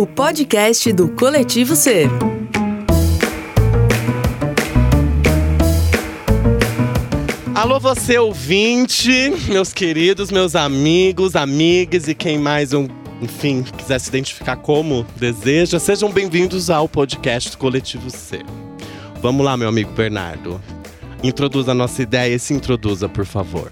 o podcast do Coletivo C. Alô, você ouvinte, meus queridos, meus amigos, amigas e quem mais, um, enfim, quiser se identificar como deseja, sejam bem-vindos ao podcast do Coletivo C. Vamos lá, meu amigo Bernardo. Introduza a nossa ideia e se introduza, por favor.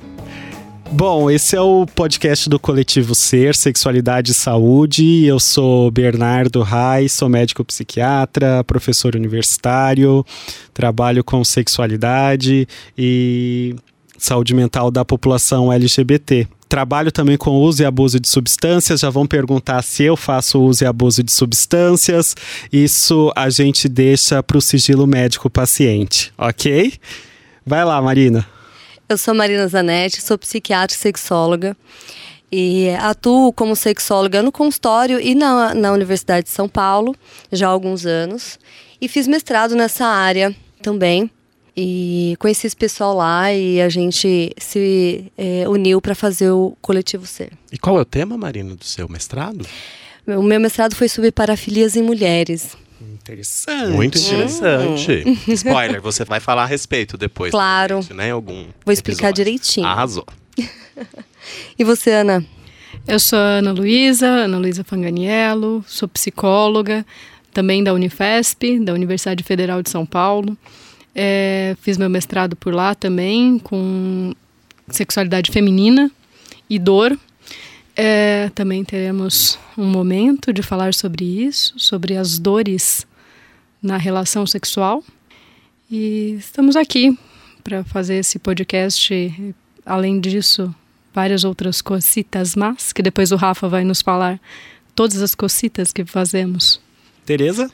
Bom, esse é o podcast do Coletivo Ser, Sexualidade e Saúde. Eu sou Bernardo Reis, sou médico psiquiatra, professor universitário, trabalho com sexualidade e saúde mental da população LGBT. Trabalho também com uso e abuso de substâncias. Já vão perguntar se eu faço uso e abuso de substâncias. Isso a gente deixa para o sigilo médico paciente, ok? Vai lá, Marina. Eu sou Marina Zanetti, sou psiquiatra e sexóloga e atuo como sexóloga no consultório e na, na Universidade de São Paulo já há alguns anos e fiz mestrado nessa área também e conheci esse pessoal lá e a gente se é, uniu para fazer o Coletivo Ser. E qual é o tema, Marina, do seu mestrado? O meu mestrado foi sobre parafilias em mulheres. Interessante. Muito interessante. Spoiler, você vai falar a respeito depois. Claro. Gente, né? Algum Vou explicar episódio. direitinho. Arrasou. E você, Ana? Eu sou a Ana Luísa, Ana Luísa Fanganiello, sou psicóloga, também da Unifesp, da Universidade Federal de São Paulo. É, fiz meu mestrado por lá também, com sexualidade feminina e dor. É, também teremos um momento de falar sobre isso, sobre as dores na relação sexual. E estamos aqui para fazer esse podcast. Além disso, várias outras cositas más, que depois o Rafa vai nos falar todas as cositas que fazemos. Tereza?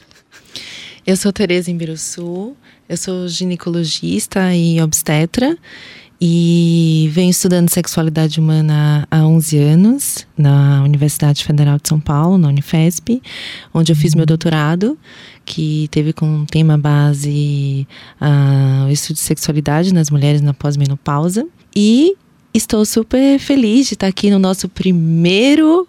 Eu sou Tereza Imbiruçu, eu sou ginecologista e obstetra e venho estudando sexualidade humana há 11 anos na Universidade Federal de São Paulo, na Unifesp, onde eu fiz meu doutorado, que teve como tema base uh, o estudo de sexualidade nas mulheres na pós-menopausa. E estou super feliz de estar aqui no nosso primeiro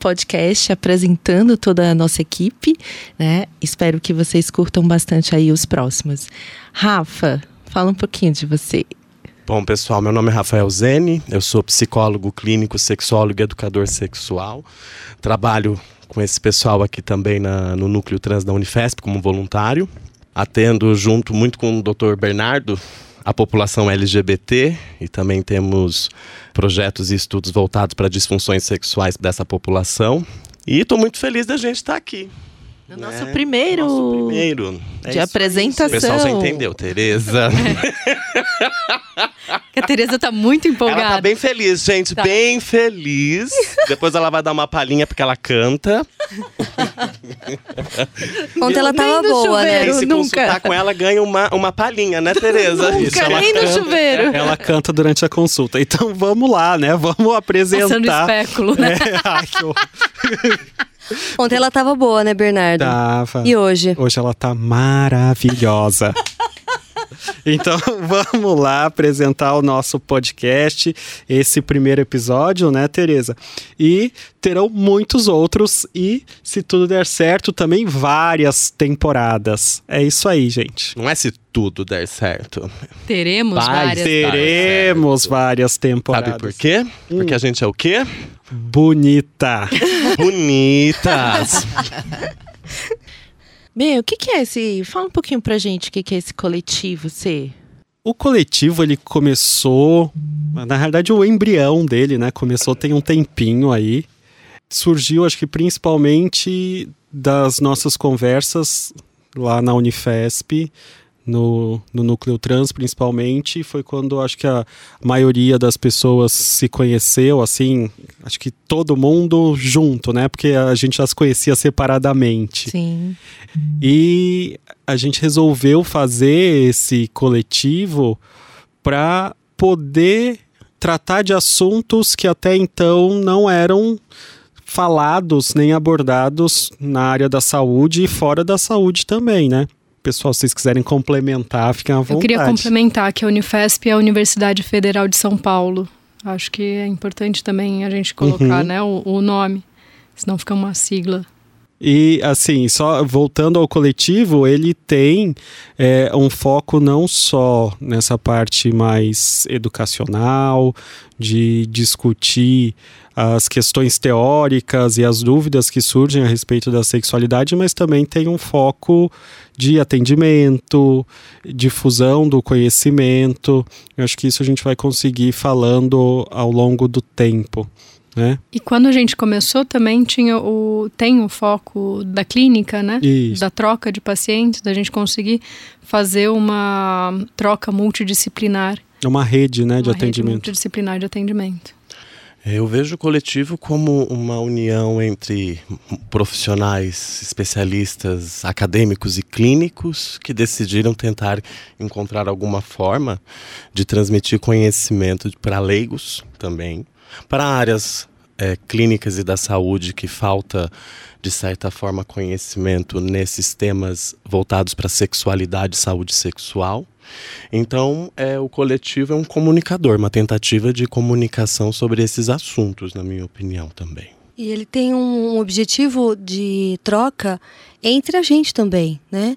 podcast apresentando toda a nossa equipe, né? Espero que vocês curtam bastante aí os próximos. Rafa, fala um pouquinho de você. Bom, pessoal, meu nome é Rafael Zene, eu sou psicólogo clínico, sexólogo e educador sexual. Trabalho com esse pessoal aqui também na, no Núcleo Trans da Unifesp como voluntário. Atendo junto muito com o Dr. Bernardo a população LGBT e também temos projetos e estudos voltados para disfunções sexuais dessa população. E estou muito feliz da gente estar aqui. No né? nosso primeiro, nosso primeiro. É de apresentação. O pessoal já entendeu, Tereza. a Tereza tá muito empolgada. Ela tá bem feliz, gente, tá. bem feliz. Depois ela vai dar uma palhinha porque ela canta. Ontem ela tava boa, né? chuveiro, né? se nunca. consultar com ela, ganha uma, uma palhinha, né, Tereza? Nunca, Isso, ela nem canta, no chuveiro. Ela canta durante a consulta. Então vamos lá, né? Vamos apresentar. Passando especulo, né? É, ai, que Ontem ela tava boa, né, Bernardo? Tava. E hoje? Hoje ela tá maravilhosa. Então vamos lá apresentar o nosso podcast, esse primeiro episódio, né, Tereza? E terão muitos outros e, se tudo der certo, também várias temporadas. É isso aí, gente. Não é se tudo der certo. Teremos Vai, várias. Teremos várias temporadas. Sabe por quê? Hum. Porque a gente é o quê? Bonita. Bonitas. Bem, o que, que é esse. Fala um pouquinho pra gente o que, que é esse coletivo C. O coletivo ele começou, na realidade o embrião dele, né, começou tem um tempinho aí. Surgiu, acho que principalmente das nossas conversas lá na Unifesp, no, no núcleo trans principalmente, foi quando acho que a maioria das pessoas se conheceu, assim, acho que todo mundo junto, né? Porque a gente já se conhecia separadamente. Sim. E a gente resolveu fazer esse coletivo para poder tratar de assuntos que até então não eram falados nem abordados na área da saúde e fora da saúde também, né? Pessoal, se vocês quiserem complementar, fiquem à vontade. Eu queria complementar que a Unifesp é a Universidade Federal de São Paulo. Acho que é importante também a gente colocar uhum. né, o, o, nome, senão fica uma sigla. E assim, só voltando ao coletivo, ele tem é, um foco não só nessa parte mais educacional, de discutir as questões teóricas e as dúvidas que surgem a respeito da sexualidade, mas também tem um foco de atendimento, difusão do conhecimento. Eu acho que isso a gente vai conseguir falando ao longo do tempo. Né? E quando a gente começou também tinha o tem o foco da clínica, né? Isso. Da troca de pacientes, da gente conseguir fazer uma troca multidisciplinar. É uma rede, né, de uma rede atendimento. multidisciplinar de atendimento. Eu vejo o coletivo como uma união entre profissionais, especialistas, acadêmicos e clínicos que decidiram tentar encontrar alguma forma de transmitir conhecimento para leigos também, para áreas é, clínicas e da saúde que falta de certa forma conhecimento nesses temas voltados para sexualidade e saúde sexual. Então, é, o coletivo é um comunicador, uma tentativa de comunicação sobre esses assuntos, na minha opinião também. E ele tem um objetivo de troca entre a gente também, né?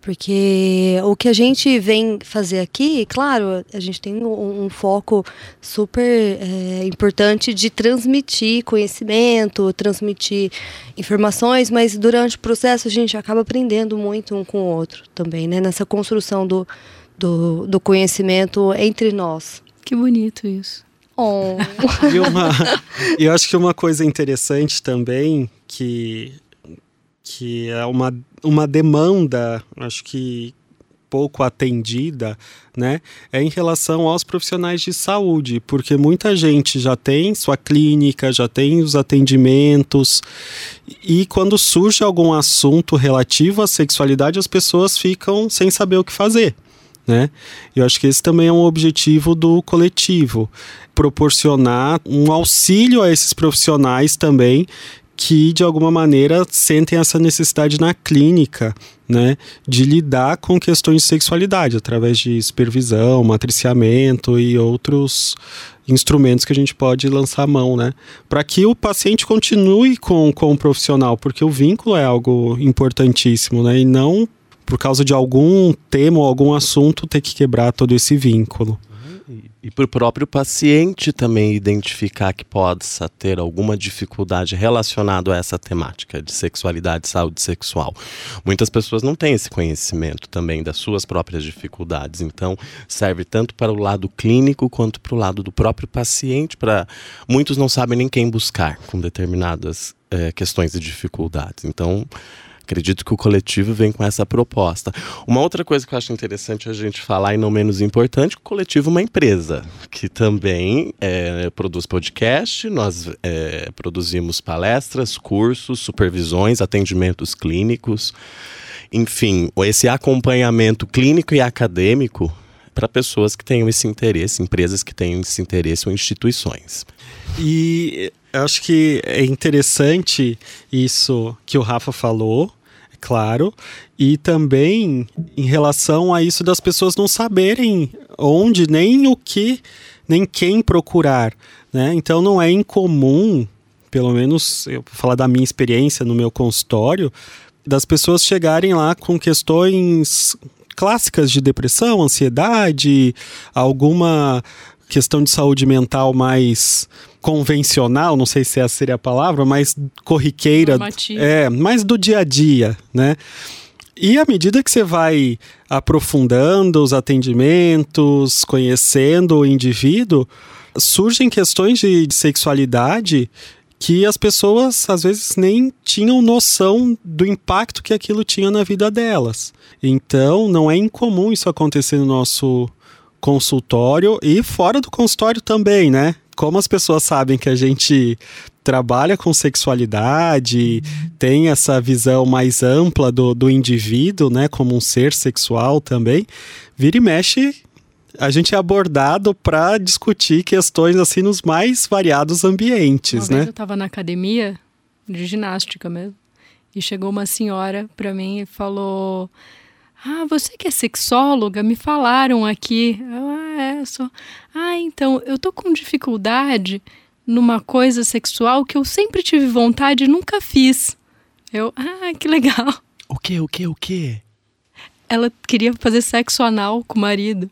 Porque o que a gente vem fazer aqui, claro, a gente tem um, um foco super é, importante de transmitir conhecimento, transmitir informações, mas durante o processo a gente acaba aprendendo muito um com o outro também, né? Nessa construção do, do, do conhecimento entre nós. Que bonito isso. Oh. E uma, e eu acho que uma coisa interessante também que que é uma, uma demanda, acho que pouco atendida, né, é em relação aos profissionais de saúde, porque muita gente já tem sua clínica, já tem os atendimentos, e quando surge algum assunto relativo à sexualidade, as pessoas ficam sem saber o que fazer. Né? Eu acho que esse também é um objetivo do coletivo, proporcionar um auxílio a esses profissionais também que de alguma maneira sentem essa necessidade na clínica, né, de lidar com questões de sexualidade através de supervisão, matriciamento e outros instrumentos que a gente pode lançar a mão, né, para que o paciente continue com, com o profissional, porque o vínculo é algo importantíssimo, né, e não por causa de algum tema ou algum assunto ter que quebrar todo esse vínculo. E para o próprio paciente também identificar que possa ter alguma dificuldade relacionada a essa temática de sexualidade e saúde sexual. Muitas pessoas não têm esse conhecimento também das suas próprias dificuldades, então serve tanto para o lado clínico quanto para o lado do próprio paciente. Para muitos não sabem nem quem buscar com determinadas é, questões e dificuldades. Então Acredito que o coletivo vem com essa proposta. Uma outra coisa que eu acho interessante a gente falar, e não menos importante, o coletivo é uma empresa que também é, produz podcast, nós é, produzimos palestras, cursos, supervisões, atendimentos clínicos, enfim, esse acompanhamento clínico e acadêmico para pessoas que tenham esse interesse, empresas que tenham esse interesse ou instituições. E eu acho que é interessante isso que o Rafa falou, claro, e também em relação a isso das pessoas não saberem onde, nem o que, nem quem procurar. Né? Então não é incomum, pelo menos eu vou falar da minha experiência no meu consultório, das pessoas chegarem lá com questões clássicas de depressão, ansiedade, alguma questão de saúde mental mais convencional, não sei se essa seria a palavra, mais corriqueira, Normativa. é, mais do dia a dia, né? E à medida que você vai aprofundando os atendimentos, conhecendo o indivíduo, surgem questões de, de sexualidade que as pessoas às vezes nem tinham noção do impacto que aquilo tinha na vida delas. Então, não é incomum isso acontecer no nosso consultório e fora do consultório também, né? Como as pessoas sabem que a gente trabalha com sexualidade, tem essa visão mais ampla do, do indivíduo, né, como um ser sexual também, vira e mexe, a gente é abordado para discutir questões assim nos mais variados ambientes, Uma né? eu estava na academia de ginástica mesmo. E chegou uma senhora para mim e falou: Ah, você que é sexóloga, me falaram aqui. Ah, é, sou. Ah, então, eu tô com dificuldade numa coisa sexual que eu sempre tive vontade e nunca fiz. Eu, ah, que legal. O que, o que, o que? Ela queria fazer sexo anal com o marido.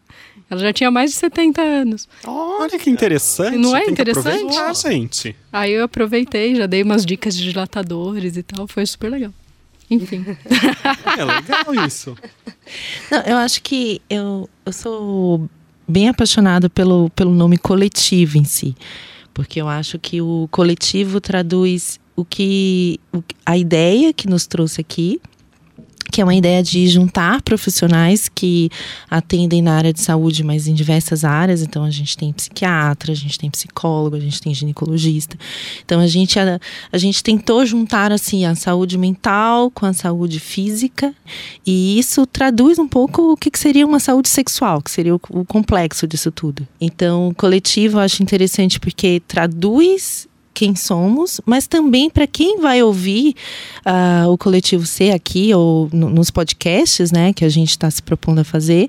Ela já tinha mais de 70 anos. Olha que interessante. Não é Tem que interessante? aproveitar, gente. Aí eu aproveitei, já dei umas dicas de dilatadores e tal. Foi super legal. Enfim. É legal isso. Não, eu acho que eu, eu sou bem apaixonada pelo, pelo nome coletivo em si. Porque eu acho que o coletivo traduz o que, o que- a ideia que nos trouxe aqui, que é uma ideia de juntar profissionais que atendem na área de saúde, mas em diversas áreas. Então a gente tem psiquiatra, a gente tem psicólogo, a gente tem ginecologista. Então a gente a, a gente tentou juntar assim a saúde mental com a saúde física e isso traduz um pouco o que, que seria uma saúde sexual, que seria o, o complexo disso tudo. Então, coletivo eu acho interessante porque traduz quem somos, mas também para quem vai ouvir ah, o coletivo C aqui ou no- nos podcasts, né, que a gente está se propondo a fazer,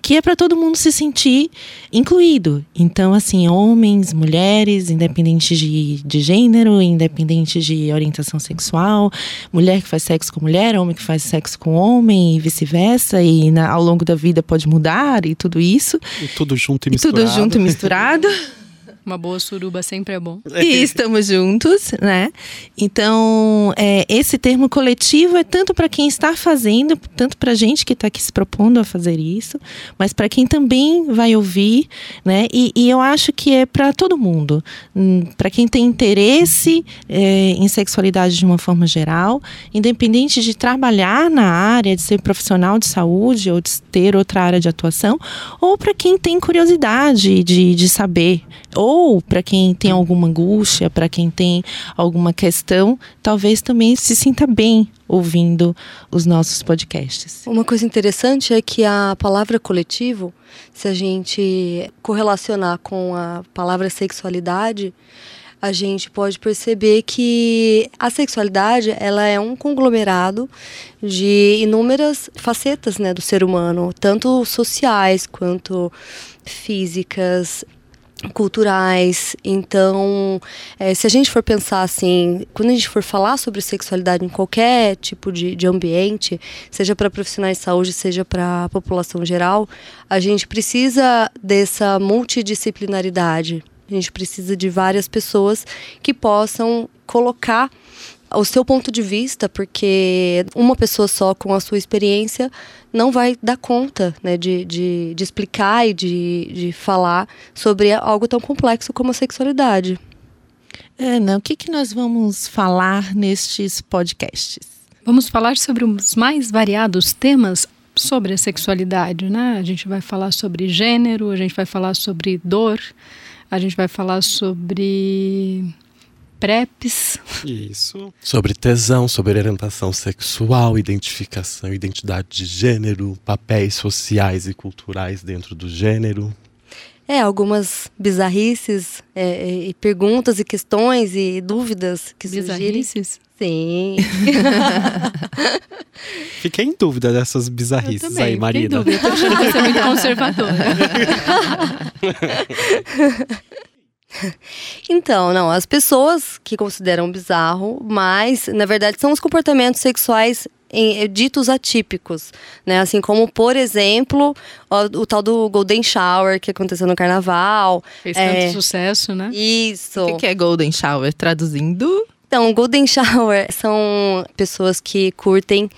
que é para todo mundo se sentir incluído. Então, assim, homens, mulheres, independente de, de gênero, independente de orientação sexual, mulher que faz sexo com mulher, homem que faz sexo com homem e vice-versa, e na- ao longo da vida pode mudar e tudo isso, E tudo junto e e misturado. tudo junto e misturado. Uma boa suruba sempre é bom. E estamos juntos, né? Então, é, esse termo coletivo é tanto para quem está fazendo, tanto para gente que está aqui se propondo a fazer isso, mas para quem também vai ouvir, né? E, e eu acho que é para todo mundo, para quem tem interesse é, em sexualidade de uma forma geral, independente de trabalhar na área, de ser profissional de saúde ou de ter outra área de atuação, ou para quem tem curiosidade de, de saber, ou para quem tem alguma angústia, para quem tem alguma questão, talvez também se sinta bem ouvindo os nossos podcasts. Uma coisa interessante é que a palavra coletivo, se a gente correlacionar com a palavra sexualidade, a gente pode perceber que a sexualidade ela é um conglomerado de inúmeras facetas né, do ser humano, tanto sociais quanto físicas, culturais. Então, eh, se a gente for pensar assim, quando a gente for falar sobre sexualidade em qualquer tipo de, de ambiente, seja para profissionais de saúde, seja para a população geral, a gente precisa dessa multidisciplinaridade. A gente precisa de várias pessoas que possam colocar o seu ponto de vista, porque uma pessoa só com a sua experiência não vai dar conta né, de, de, de explicar e de, de falar sobre algo tão complexo como a sexualidade. Ana, o que, que nós vamos falar nestes podcasts? Vamos falar sobre os mais variados temas sobre a sexualidade, né? A gente vai falar sobre gênero, a gente vai falar sobre dor, a gente vai falar sobre PrEPs, Isso. Sobre tesão, sobre orientação sexual, identificação, identidade de gênero, papéis sociais e culturais dentro do gênero. É, algumas bizarrices, é, é, e perguntas e questões e dúvidas que surgirem. bizarrices. Sim. Fiquei em dúvida dessas Eu bizarrices também, aí, fiquei em Marina. dúvida. Tô achando você é muito conservadora. Então, não, as pessoas que consideram bizarro, mas na verdade são os comportamentos sexuais em- eh, ditos atípicos, né? Assim como, por exemplo, o, o tal do Golden Shower que aconteceu no carnaval. Fez É. tanto sucesso, né? Isso. O que, é Golden Shower? Traduzindo, Então, Golden Shower são pessoas que curtem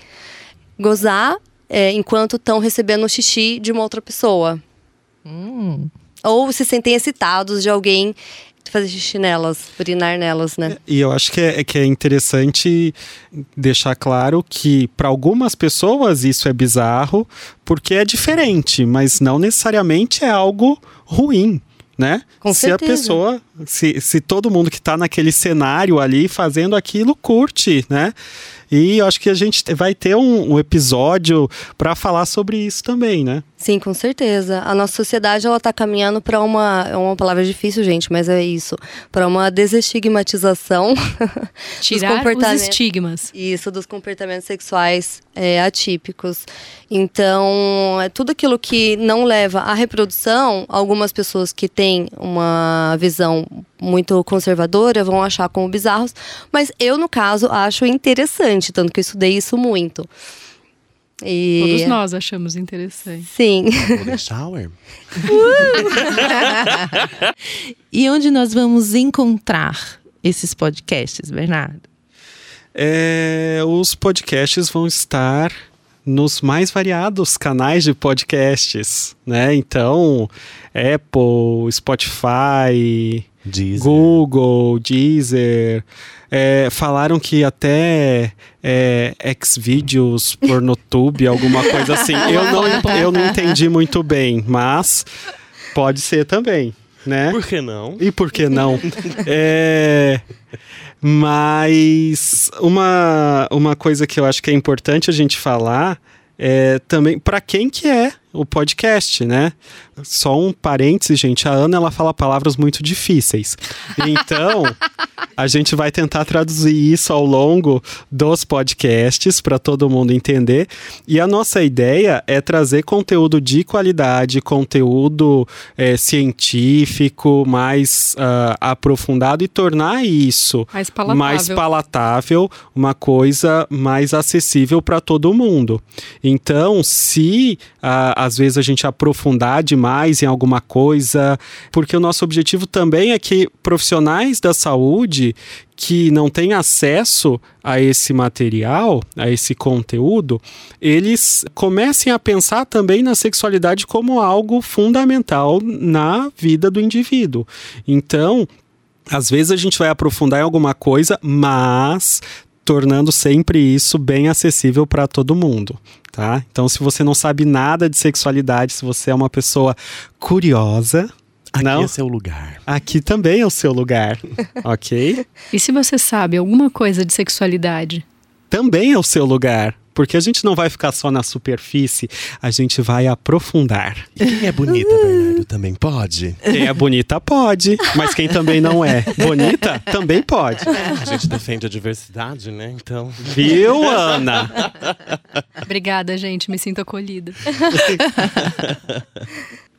gozar eh, enquanto estão recebendo o xixi de uma outra pessoa. hum, Ou se sentem excitados de alguém fazer xixi nelas, urinar nelas, né? E eu acho que é, que é interessante deixar claro que para algumas pessoas isso é bizarro porque é diferente, mas não necessariamente é algo ruim. Né? Com se a certeza. pessoa, se, se todo mundo que está naquele cenário ali fazendo aquilo curte, né? E eu acho que a gente vai ter um, um episódio para falar sobre isso também, né? Sim, com certeza. A nossa sociedade ela tá caminhando para uma é uma palavra difícil, gente, mas é isso, para uma desestigmatização Tirar os comportamentos. estigmas. isso dos comportamentos sexuais é, atípicos. Então, é tudo aquilo que não leva à reprodução, algumas pessoas que têm uma visão muito conservadora vão achar como bizarros, mas eu, no caso, acho interessante, tanto que eu estudei isso muito. E... Todos nós achamos interessante. Sim. Shower? E onde nós vamos encontrar esses podcasts, Bernardo? É, os podcasts vão estar nos mais variados canais de podcasts, né? Então, Apple, Spotify, Deezer. Google, Deezer. É, falaram que até é, Xvideos, Pornotube, alguma coisa assim. Eu não, eu não entendi muito bem, mas pode ser também, né? Por que não? E por que não? é, mas uma, uma coisa que eu acho que é importante a gente falar é também para quem que é o podcast, né? Só um parênteses, gente. A Ana ela fala palavras muito difíceis. Então, a gente vai tentar traduzir isso ao longo dos podcasts para todo mundo entender. E a nossa ideia é trazer conteúdo de qualidade, conteúdo é, científico, mais ah, aprofundado e tornar isso Mais palatável. mais palatável, uma coisa mais acessível para todo mundo. Então, se ah, às vezes a gente aprofundar demais em alguma coisa, porque o nosso objetivo também é que profissionais da saúde que não têm acesso a esse material, a esse conteúdo, eles comecem a pensar também na sexualidade como algo fundamental na vida do indivíduo. Então, às vezes a gente vai aprofundar em alguma coisa, mas tornando sempre isso bem acessível para todo mundo, tá? Então, se você não sabe nada de sexualidade, se você é uma pessoa curiosa, Aqui não, é seu lugar. aqui também é o seu lugar, ok? E se você sabe alguma coisa de sexualidade? Também é o seu lugar. Porque a gente não vai ficar só na superfície, a gente vai aprofundar. E quem é bonita, Bernardo, também pode? Quem é bonita pode, mas quem também não é bonita também pode. A gente defende a diversidade, né? Então. Viu, Ana? Obrigada, gente. Me sinto acolhida.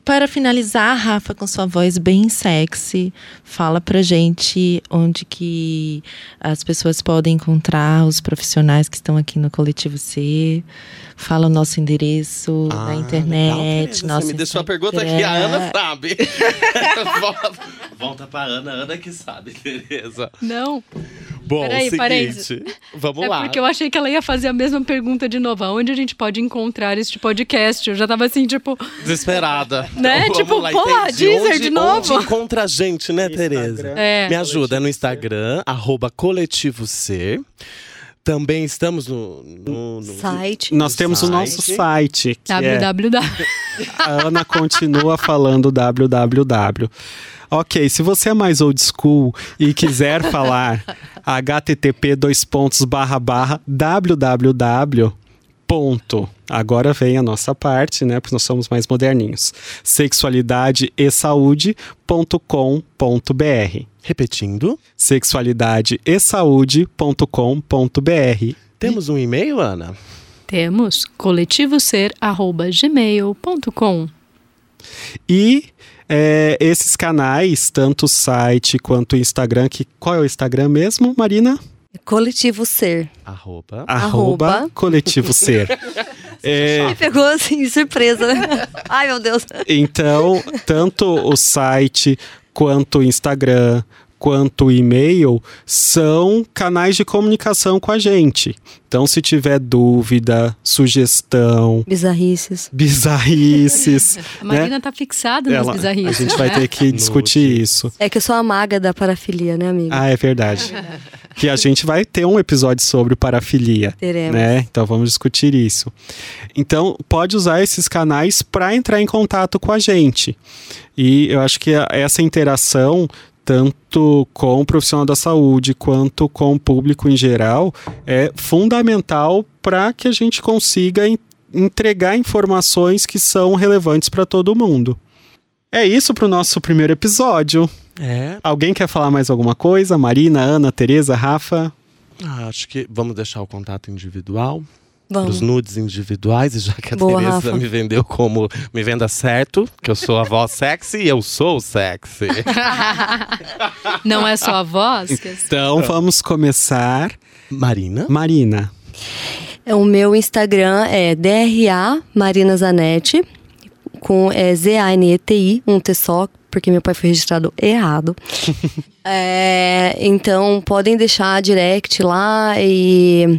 Para finalizar, Rafa, com sua voz bem sexy, fala pra gente onde que as pessoas podem encontrar os profissionais que estão aqui no Coletivo C. Fala o nosso endereço Ah, na legal, internet, Tereza, nosso Você me deixou a pergunta aqui, a Ana sabe. volta, volta pra Ana, Ana que sabe, Tereza. Não, Bom, Peraí, seguinte, parênteses. vamos é lá. porque eu achei que ela ia fazer a mesma pergunta de novo. Onde a gente pode encontrar este podcast? Eu já tava assim, tipo, Desesperada. Né? Vamos Tipo, lá, porra, entendi. Deezer onde, de novo? Onde encontra a gente, né. Tereza? É. Me ajuda, é no Instagram, arroba coletivo C. Também estamos no, no- no- Site. Nós temos o nosso site, que é www. A Ana continua falando www. Ok, se você é mais old school e quiser falar http dois pontos barra barra www ponto. Agora vem a nossa parte, né? Porque nós somos mais moderninhos. Sexualidade e saúde.com.br. Repetindo, Sexualidade e saúde.com.br. temos um e-mail, Ana? Temos coletivoser.gmail.com. E é, esses canais, tanto o site quanto o Instagram, que qual é o Instagram mesmo, Marina? Coletivo Ser. Arroba. Arroba, Arroba. coletivo ser. É, Me pegou assim, de surpresa. né? Ai, meu Deus. então, tanto o site quanto o Instagram quanto o e-mail são canais de comunicação com a gente. Então, se tiver dúvida, sugestão, Bizarrices. bizarrices, A né? Marina tá fixada nas Ela- a bizarrices. gente vai ter que discutir isso. É que eu sou a maga da parafilia, né, amiga? Ah, é verdade. que a gente vai ter um episódio sobre parafilia. Teremos. Né? Então vamos discutir isso. Então, pode usar esses canais para entrar em contato com a gente. E eu acho que a- essa interação, tanto com o profissional da saúde quanto com o público em geral, é fundamental para que a gente consiga en- entregar informações que são relevantes para todo mundo. É isso para o nosso primeiro episódio. É. Alguém quer falar mais alguma coisa? Marina, Ana, Tereza, Rafa? Ah, acho que vamos deixar o contato individual. Os nudes individuais, e já que a Boa, Tereza Rafa. me vendeu como me venda certo, que eu sou a voz sexy e eu sou sexy. Não é só a voz? Então vamos começar. Marina? Marina. O meu Instagram é DRA Marina Zanetti, com é, Z-A-N-E-T-I, um T só, porque meu pai foi registrado errado. É, então, podem deixar direct lá e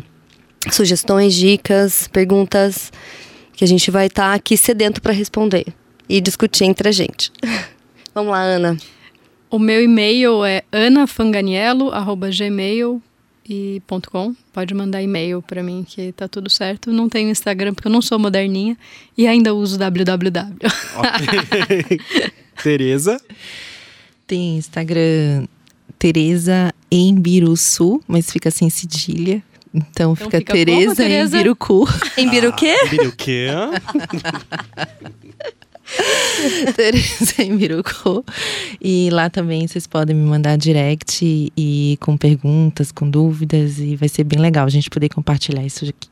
sugestões, dicas, perguntas, que a gente vai estar aqui sedento para responder e discutir entre a gente. Vamos lá, Ana. O meu e-mail é anafanganiello.gmail.com. Pode mandar e-mail para mim que tá tudo certo. Não tenho Instagram porque eu não sou moderninha e ainda uso www. Tereza. Tem Instagram Tereza Embiruçu, mas fica sem cedilha. Então, Então fica, fica como, Tereza Tereza? Embirucu. Em Biruquê? Vira o quê? Tereza Embirucu. E lá também vocês podem me mandar direct e com perguntas, com dúvidas. E vai ser bem legal a gente poder compartilhar isso aqui.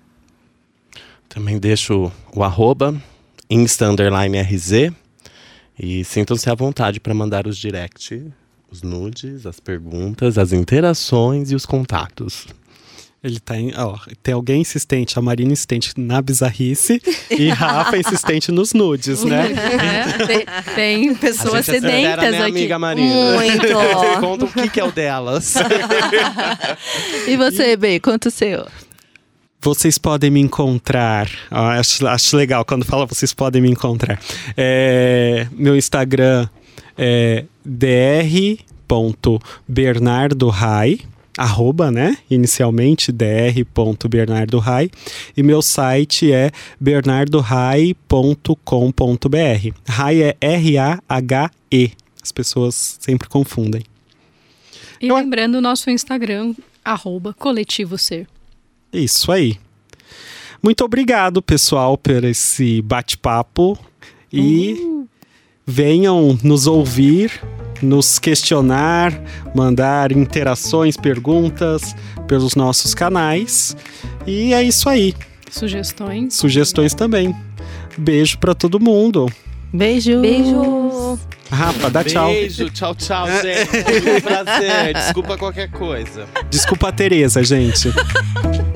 Também deixo o arroba, insta underline RZ. E sintam-se à vontade para mandar os direct, os nudes, as perguntas, as interações e os contatos. Ele tá em. Ó, tem alguém insistente, a Marina insistente na bizarrice e Rafa insistente nos nudes, né? É, tem, tem pessoas A gente sedentas né, aqui. amiga Marina? Muito. Conta o que, que é o delas. E você, B, conta o seu. Vocês podem me encontrar. ó, acho, acho legal quando fala vocês podem me encontrar. É, meu Instagram é dr.bernardorai, arroba, né? Inicialmente dr.bernardorai. E meu site é bernardorai.com.br. Rai é R-A-H-E. As pessoas sempre confundem. E lembrando o nosso Instagram, arroba coletivo ser. Isso aí. Muito obrigado, pessoal, por esse bate-papo. E venham nos ouvir, nos questionar, mandar interações, perguntas pelos nossos canais. E é isso aí. Sugestões. Sugestões também. Beijo pra todo mundo. Beijo. Beijo. Rafa, dá tchau. Beijo, tchau, tchau, gente. Foi um prazer. Desculpa qualquer coisa. Desculpa a Tereza, gente.